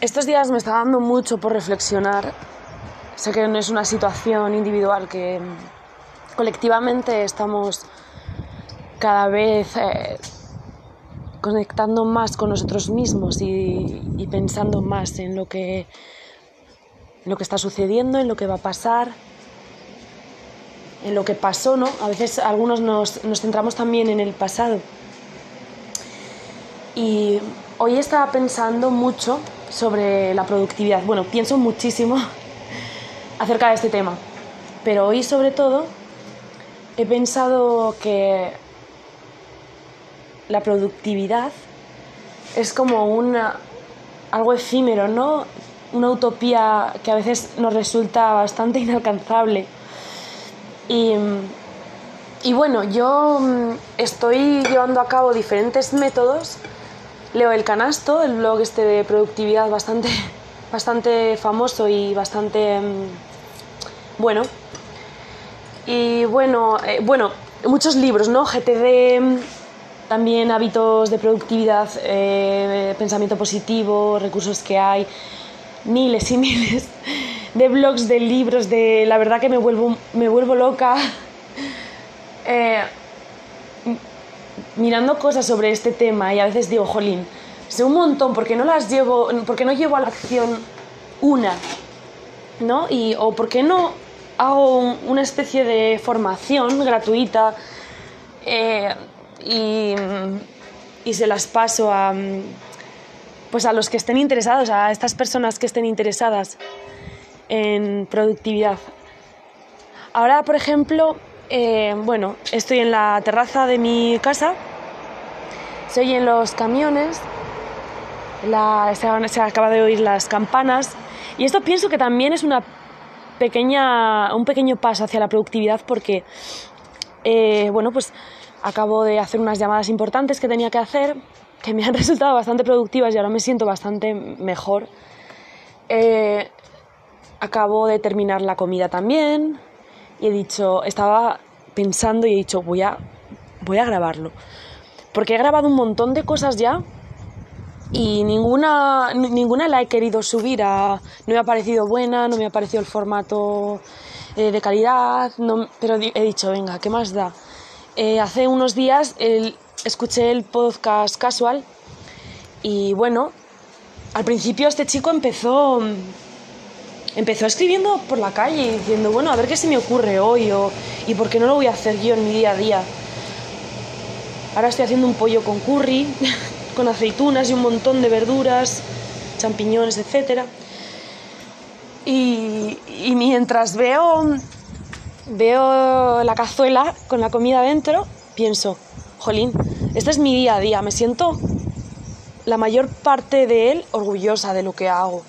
Estos días me está dando mucho por reflexionar. Sé que no es una situación individual, que mm, colectivamente estamos cada vez eh, conectando más con nosotros mismos y, pensando más en lo que, lo que está sucediendo, en lo que va a pasar, en lo que pasó, ¿no? A veces algunos nos, nos centramos también en el pasado. Y hoy estaba pensando mucho sobre la productividad. Bueno, pienso muchísimo acerca de este tema, pero hoy sobre todo he pensado que la productividad es como una, algo efímero, ¿no? Una utopía que a veces nos resulta bastante inalcanzable. Y, y bueno, yo mm, estoy llevando a cabo diferentes métodos leo El Canasto, el blog este de productividad bastante, bastante famoso y bastante mm, bueno. Y bueno, eh, bueno, muchos libros, ¿no? GTD, también hábitos de productividad, eh, pensamiento positivo, recursos que hay, miles y miles de blogs, de libros, de la verdad que me vuelvo, me vuelvo loca. Eh, mirando cosas sobre este tema y a veces digo, jolín, sé un montón, ¿por qué no las llevo, por no llevo a la acción una? ¿No? Y, o por qué no hago una especie de formación gratuita eh, y, y, se las paso a, pues a los que estén interesados, a estas personas que estén interesadas en productividad. Ahora, por ejemplo, eh, bueno, estoy en la terraza de mi casa, se oyen los camiones, se, se acaba de oír las campanas. Y esto pienso que también es un pequeño paso hacia la productividad porque, eh, bueno, pues acabo de hacer unas llamadas importantes que tenía que hacer que me han resultado bastante productivas y ahora me siento bastante mejor. Eh, acabo de terminar la comida también, y he dicho, estaba pensando y he dicho, voy a, voy a grabarlo. Porque he grabado un montón de cosas ya y ninguna, ninguna la he querido subir a... No me ha parecido buena, no me ha parecido el formato eh, de calidad, pero he dicho, venga, ¿qué más da? Eh, hace unos días escuché el podcast casual y bueno, al principio este chico empezó empezó escribiendo por la calle diciendo, bueno, a ver qué se me ocurre hoy y por qué no lo voy a hacer yo en mi día a día. Ahora estoy haciendo un pollo con curry, con aceitunas y un montón de verduras, champiñones, etc. Y, y mientras veo, veo la cazuela con la comida dentro, pienso, jolín, este es mi día a día, me siento la mayor parte de él orgullosa de lo que hago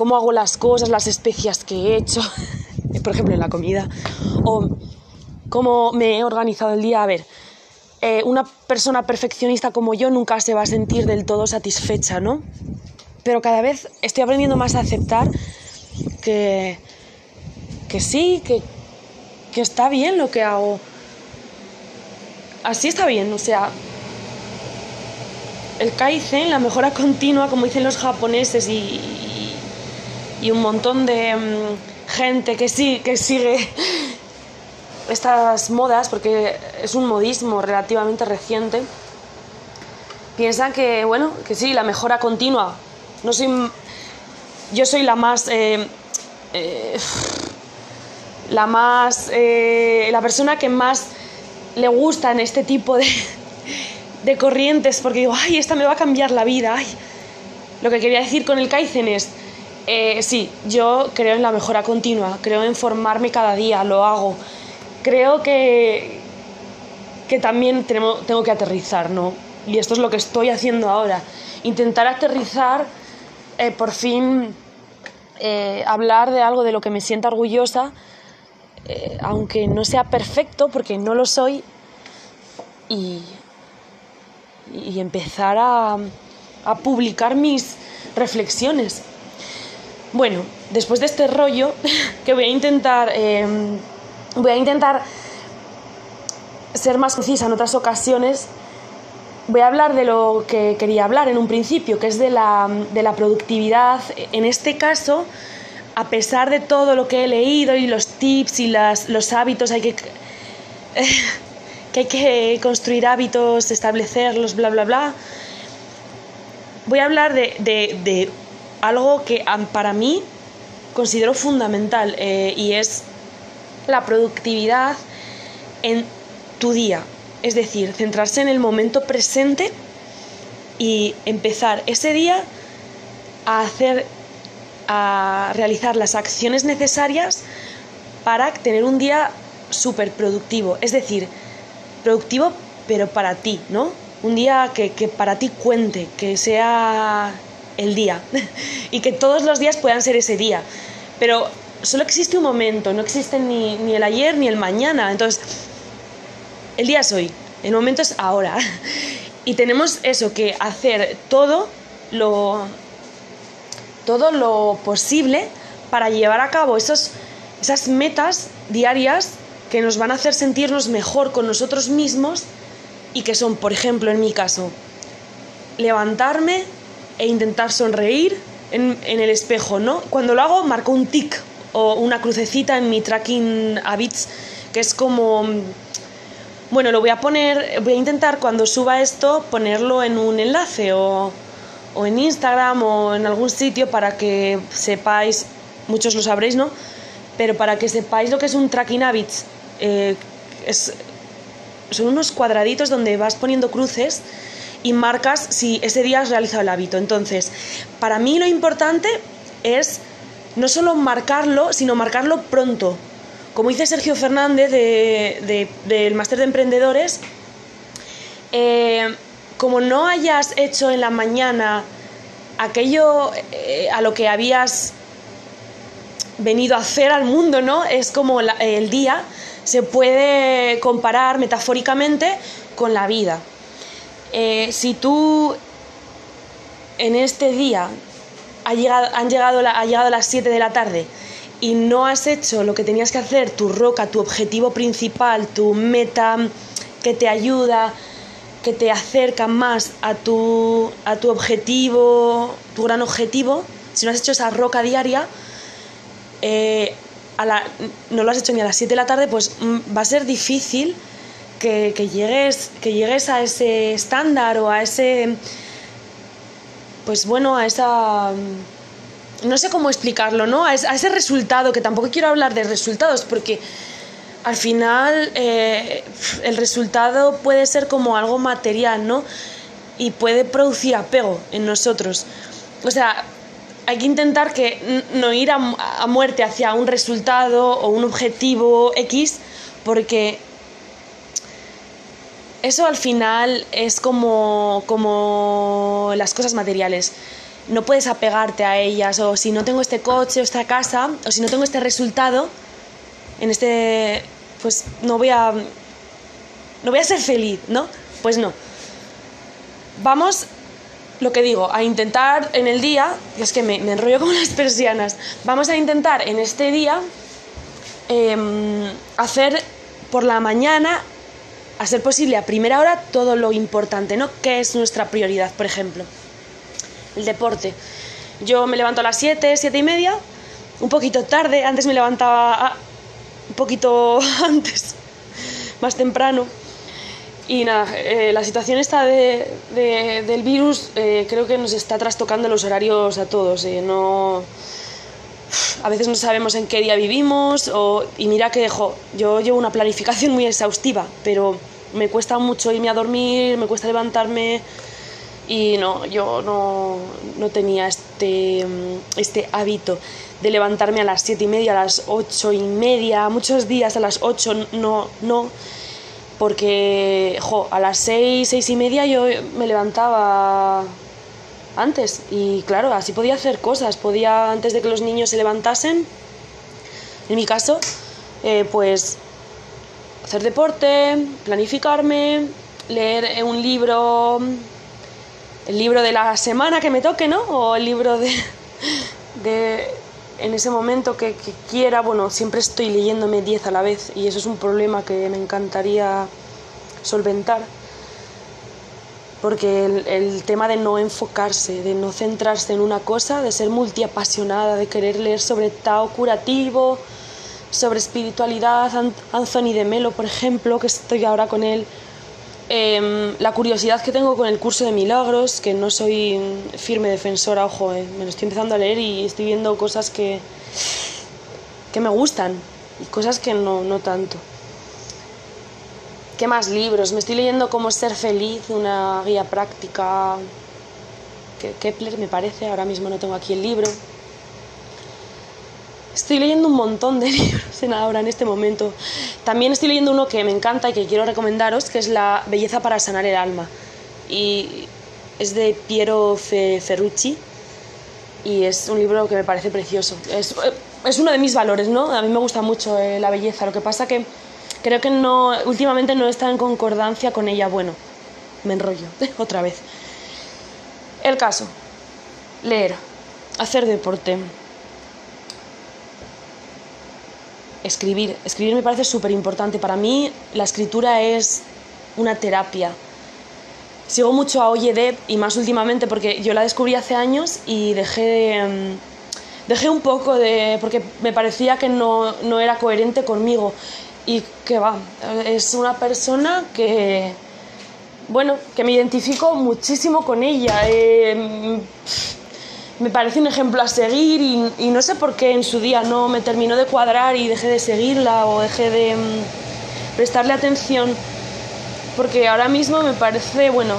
cómo hago las cosas, las especias que he hecho, por ejemplo en la comida, o cómo me he organizado el día. A ver, eh, una persona perfeccionista como yo nunca se va a sentir del todo satisfecha, ¿no? Pero cada vez estoy aprendiendo más a aceptar que, que sí, que, que está bien lo que hago. Así está bien, o sea, el kaizen, la mejora continua, como dicen los japoneses, y, y un montón de mm, gente que sí que sigue estas modas porque es un modismo relativamente reciente piensan que bueno que sí la mejora continua. No soy yo soy la más eh, eh, la más eh, la persona que más le gusta en este tipo de, de corrientes porque digo ay esta me va a cambiar la vida ay lo que quería decir con el Kaizen es eh, sí, yo creo en la mejora continua, creo en formarme cada día, lo hago. Creo que, que también tenemos, tengo que aterrizar, ¿no? Y esto es lo que estoy haciendo ahora. Intentar aterrizar, eh, por fin, eh, hablar de algo de lo que me sienta orgullosa, aunque no sea perfecto, porque no lo soy, y, y empezar a, a publicar mis reflexiones bueno, después de este rollo, que voy a intentar. Em, voy a intentar ser más concisa en otras ocasiones. voy a hablar de lo que quería hablar en un principio, que es de la, de la productividad. En este caso, a pesar de todo lo que he leído y los tips y las, los hábitos, hay que, que hay que construir hábitos, establecerlos, bla, bla, bla. Voy a hablar de, de algo que para mí considero fundamental eh, y es la productividad en tu día. Es decir, centrarse en el momento presente y empezar ese día a hacer, a realizar las acciones necesarias para tener un día súper productivo. Es decir, productivo pero para ti, ¿no? Un día que, que para ti cuente, que sea el día y que todos los días puedan ser ese día. Pero solo existe un momento, no existe ni, ni el ayer ni el mañana. Entonces, el día es hoy, el momento es ahora. Y tenemos eso, que hacer todo lo, todo lo posible para llevar a cabo esos, esas metas diarias que nos van a hacer sentirnos mejor con nosotros mismos y que son, por ejemplo, en mi caso, levantarme e intentar sonreír en, el espejo, ¿no? Cuando lo hago marco un tic o una crucecita en mi tracking habits, que es como bueno, lo voy a poner, voy a intentar cuando suba esto ponerlo en un enlace o, o en Instagram o en algún sitio para que sepáis, muchos lo sabréis, ¿no? Pero para que sepáis lo que es un tracking habits, eh, es, son unos cuadraditos donde vas poniendo cruces y marcas si ese día has realizado el hábito. Entonces, para mí lo importante es no solo marcarlo, sino marcarlo pronto como dice Sergio Fernández del Máster de Emprendedores, eh, como no hayas hecho en la mañana aquello eh, a lo que habías venido a hacer al mundo, ¿no? Es como el día se puede comparar metafóricamente con la vida. Eh, si tú en este día ha llegado, han llegado ha llegado a las 7 de la tarde y no has hecho lo que tenías que hacer, tu roca, tu objetivo principal, tu meta que te ayuda, que te acerca más a tu, a tu objetivo, tu gran objetivo, si no has hecho esa roca diaria, eh, no lo has hecho ni a las 7 de la tarde, pues mm, va a ser difícil que, llegues, que llegues a ese estándar o a ese, pues bueno, a esa no sé cómo explicarlo, ¿no? A, ese resultado, que tampoco quiero hablar de resultados, porque al final eh, el resultado puede ser como algo material, ¿no? Y puede producir apego en nosotros. O sea, hay que intentar que no ir a, a muerte hacia un resultado o un objetivo X, porque eso al final es como, como las cosas materiales no puedes apegarte a ellas, o si no tengo este coche o esta casa, o si no tengo este resultado, en este, pues no voy a, no voy a ser feliz, ¿no? Pues no. Vamos, lo que digo, a intentar en el día, es que me, enrollo como las persianas, vamos a intentar en este día em, hacer por la mañana, a ser posible a primera hora, todo lo importante, ¿no? ¿Qué es nuestra prioridad, por ejemplo? el deporte. Yo me levanto a las 7, 7 y media, un poquito tarde, antes me levantaba un poquito antes, más temprano. Y nada, eh, la situación esta de, del virus eh, creo que nos está trastocando los horarios a todos. Eh, no, a veces no sabemos en qué día vivimos o, y mira que dejo, yo llevo una planificación muy exhaustiva, pero me cuesta mucho irme a dormir, me cuesta levantarme y no, yo no, no tenía este, este hábito de levantarme a las siete y media, a las ocho y media, muchos días a las ocho no, no, porque jo, a las seis, seis y media yo me levantaba antes y claro, así podía hacer cosas, podía antes de que los niños se levantasen, en mi caso, eh, pues hacer deporte, planificarme, leer un libro el libro de la semana que me toque, ¿no? O el libro de, de en ese momento que, quiera. Bueno, siempre estoy leyéndome 10 a la vez y eso es un problema que me encantaría solventar. Porque el, tema de no enfocarse, de no centrarse en una cosa, de ser multiapasionada, de querer leer sobre Tao curativo, sobre espiritualidad, Anthony de Melo, por ejemplo, que estoy ahora con él, em, la curiosidad que tengo con el curso de milagros, que no soy firme defensora, ojo, eh, me lo estoy empezando a leer y estoy viendo cosas que, que me gustan y cosas que no, no tanto. ¿Qué más libros? Me estoy leyendo Cómo ser feliz, una guía práctica. Kepler me parece, ahora mismo no tengo aquí el libro. Estoy leyendo un montón de libros en ahora en este momento. También estoy leyendo uno que me encanta y que quiero recomendaros, que es La belleza para sanar el alma. Y es de Piero Ferrucci y es un libro que me parece precioso. Es, es uno de mis valores, ¿no? A mí me gusta mucho eh, la belleza. Lo que pasa que creo que no, últimamente no está en concordancia con ella. Bueno, me enrollo otra vez. El caso, leer, hacer deporte, escribir. Escribir me parece súper importante. Para mí la escritura es una terapia. Sigo mucho a Oye y más últimamente porque yo la descubrí hace años y dejé de... Mm, dejé un poco de... porque me parecía que no, no era coherente conmigo y que va, es una persona que, bueno, que me identifico muchísimo con ella. Eh, me parece un ejemplo a seguir y, no sé por qué en su día no me terminó de cuadrar y dejé de seguirla o dejé de mm, prestarle atención porque ahora mismo me parece, bueno,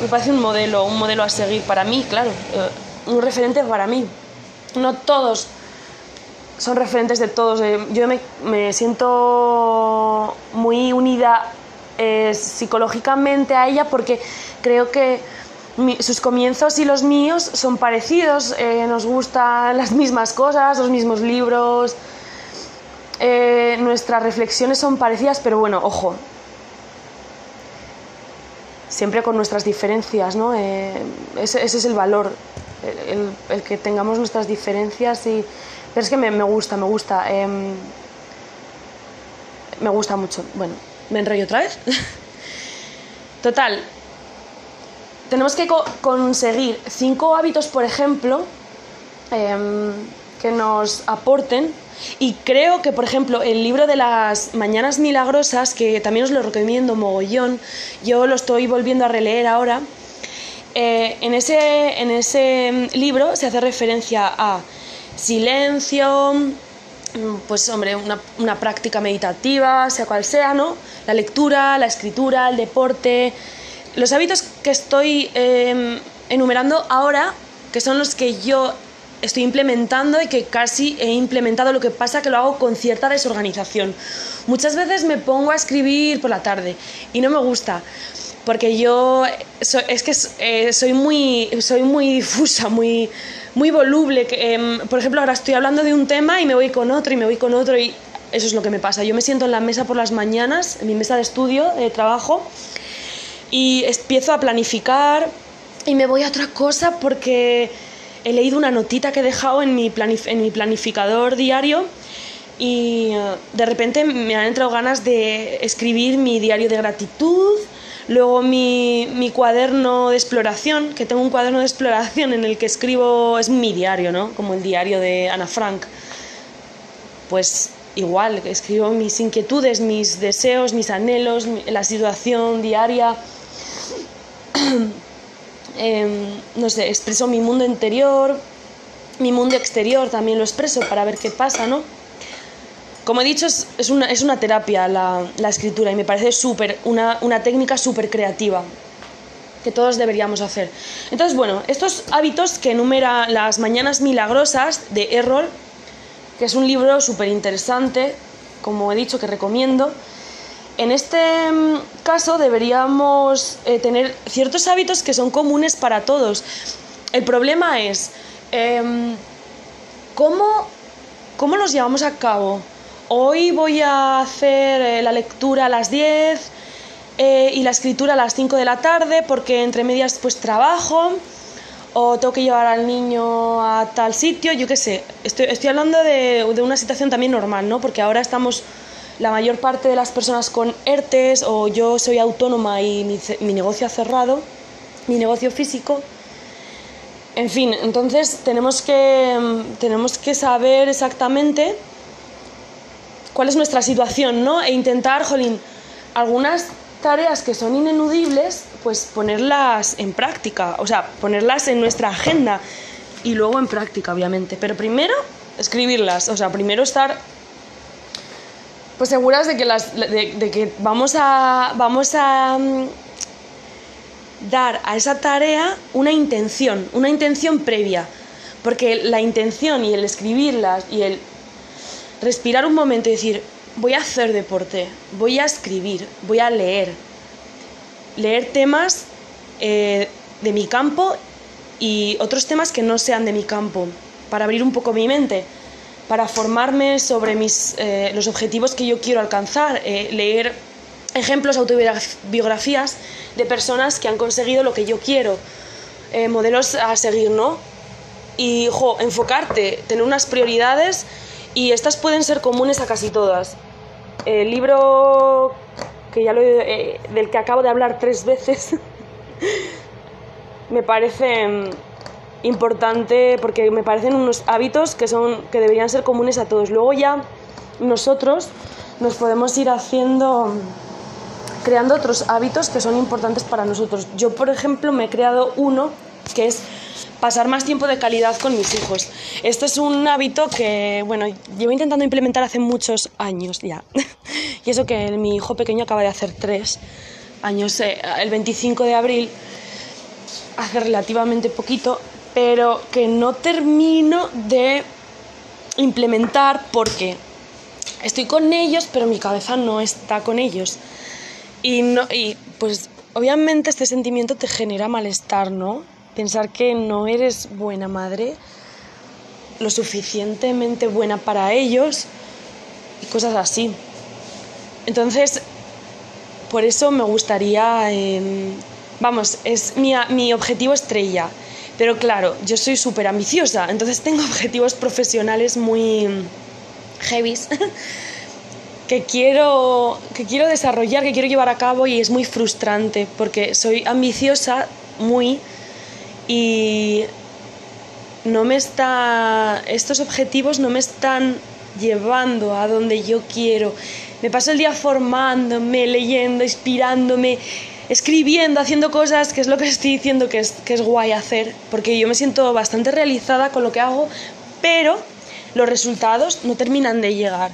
me parece un modelo, un modelo a seguir para mí, claro, eh, un referente para mí. No todos son referentes de todos. Eh, yo me, siento muy unida eh, psicológicamente a ella porque creo que sus comienzos y los míos son parecidos, eh, nos gustan las mismas cosas, los mismos libros, nuestras reflexiones son parecidas, pero bueno, ojo, siempre con nuestras diferencias, ¿no? Ese, es el valor, el que tengamos nuestras diferencias y pero es que me, gusta, me gusta. Em, me gusta mucho. Bueno, me enrollo otra vez. Total. Tenemos que conseguir cinco hábitos, por ejemplo, em, que nos aporten. Y creo que, por ejemplo, el libro de las Mañanas Milagrosas, que también os lo recomiendo mogollón, yo lo estoy volviendo a releer ahora. Eh, en, ese, en ese libro se hace referencia a silencio, mm, pues hombre, una, práctica meditativa, sea cual sea, ¿no? La lectura, la escritura, el deporte. Los hábitos que estoy em, enumerando ahora, que son los que yo estoy implementando y que casi he implementado, lo que pasa que lo hago con cierta desorganización. Muchas veces me pongo a escribir por la tarde y no me gusta porque yo es que eh, soy muy soy muy difusa, muy muy voluble. Que, em, por ejemplo, ahora estoy hablando de un tema y me voy con otro y me voy con otro y eso es lo que me pasa. Yo me siento en la mesa por las mañanas, en mi mesa de estudio, de trabajo, y empiezo a planificar y me voy a otra cosa porque he leído una notita que he dejado en mi, en mi planificador diario y eh, de repente me han entrado ganas de escribir mi diario de gratitud, Luego mi, cuaderno de exploración, que tengo un cuaderno de exploración en el que escribo, es mi diario, ¿no? Como el diario de Ana Frank. Pues igual, escribo mis inquietudes, mis deseos, mis anhelos, la situación diaria. Em, no sé, expreso mi mundo interior, mi mundo exterior también lo expreso para ver qué pasa, ¿no? Como he dicho, es, una, es una, terapia la, escritura y me parece súper, una, técnica súper creativa que todos deberíamos hacer. Entonces, bueno, estos hábitos que enumera Las Mañanas Milagrosas de Errol, que es un libro súper interesante, como he dicho, que recomiendo. En este mm, caso deberíamos eh, tener ciertos hábitos que son comunes para todos. El problema es em, ¿cómo, cómo los llevamos a cabo hoy voy a hacer eh, la lectura a las 10 eh, y la escritura a las 5 de la tarde porque entre medias pues trabajo o tengo que llevar al niño a tal sitio, yo qué sé. Estoy, hablando de, una situación también normal, ¿no? Porque ahora estamos la mayor parte de las personas con ERTES o yo soy autónoma y mi, mi negocio ha cerrado, mi negocio físico. En fin, entonces tenemos que, tenemos que saber exactamente cuál es nuestra situación, ¿no? E intentar, jolín, algunas tareas que son ineludibles, pues ponerlas en práctica, o sea, ponerlas en nuestra agenda y luego en práctica, obviamente. Pero primero, escribirlas, o sea, primero estar pues seguras de que, las, de, que vamos a, vamos a mm, dar a esa tarea una intención, una intención previa. Porque la intención y el escribirlas y el respirar un momento y decir, voy a hacer deporte, voy a escribir, voy a leer. Leer temas eh, de mi campo y otros temas que no sean de mi campo, para abrir un poco mi mente, para formarme sobre mis, eh, los objetivos que yo quiero alcanzar, eh, leer ejemplos, autobiografías de personas que han conseguido lo que yo quiero, modelos a seguir, ¿no? Y, enfocarte, tener unas prioridades y estas pueden ser comunes a casi todas. El libro que ya lo eh, del que acabo de hablar tres veces me parece mm, importante porque me parecen unos hábitos que son que deberían ser comunes a todos. Luego ya nosotros nos podemos ir haciendo mm, creando otros hábitos que son importantes para nosotros. Yo, por ejemplo, me he creado uno que es pasar más tiempo de calidad con mis hijos. Este es un hábito que, bueno, llevo intentando implementar hace muchos años ya. y eso que mi hijo pequeño acaba de hacer tres años, eh, el 25 de abril, hace relativamente poquito, pero que no termino de implementar porque estoy con ellos, pero mi cabeza no está con ellos. Y, no, y pues obviamente este sentimiento te genera malestar, ¿no? Pensar que no eres buena madre, lo suficientemente buena para ellos y cosas así. Entonces, por eso me gustaría, em, vamos, es mi, mi objetivo estrella. Pero claro, yo soy súper ambiciosa, entonces tengo objetivos profesionales muy heavies que quiero, que quiero desarrollar, que quiero llevar a cabo y es muy frustrante porque soy ambiciosa muy y no me está estos objetivos no me están llevando a donde yo quiero. Me paso el día formándome, leyendo, inspirándome, escribiendo, haciendo cosas, que es lo que estoy diciendo que es, que es guay hacer, porque yo me siento bastante realizada con lo que hago, pero los resultados no terminan de llegar.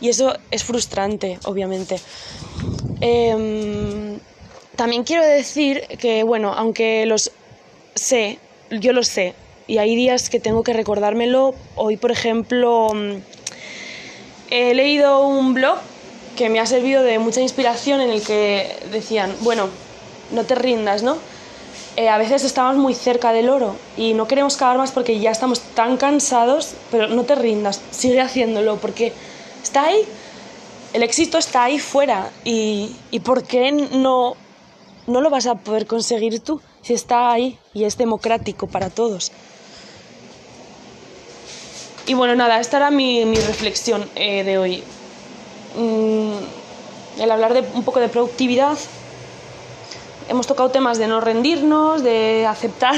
Y eso es frustrante, obviamente. Em, también quiero decir que, bueno, aunque los sé, yo lo sé, y hay días que tengo que recordármelo. Hoy, por ejemplo, mm, he leído un blog que me ha servido de mucha inspiración en el que decían, bueno, no te rindas, ¿no? Eh, a veces estamos muy cerca del oro y no queremos cavar más porque ya estamos tan cansados, pero no te rindas, sigue haciéndolo porque está ahí, el éxito está ahí fuera y, y ¿por qué no, no lo vas a poder conseguir tú? Si está ahí y es democrático para todos. Y bueno, nada, esta era mi, reflexión eh, de hoy. Mm, el hablar de un poco de productividad. Hemos tocado temas de no rendirnos, de aceptar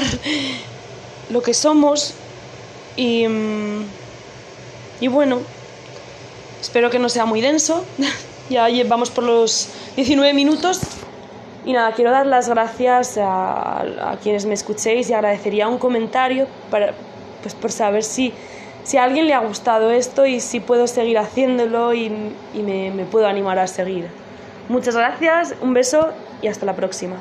lo que somos. Y, mm, y bueno, espero que no sea muy denso. ya vamos por los 19 minutos. Y nada, quiero dar las gracias a, quienes me escuchéis y agradecería un comentario para, pues por saber si, si a alguien le ha gustado esto y si puedo seguir haciéndolo y, y me, me puedo animar a seguir. Muchas gracias, un beso y hasta la próxima.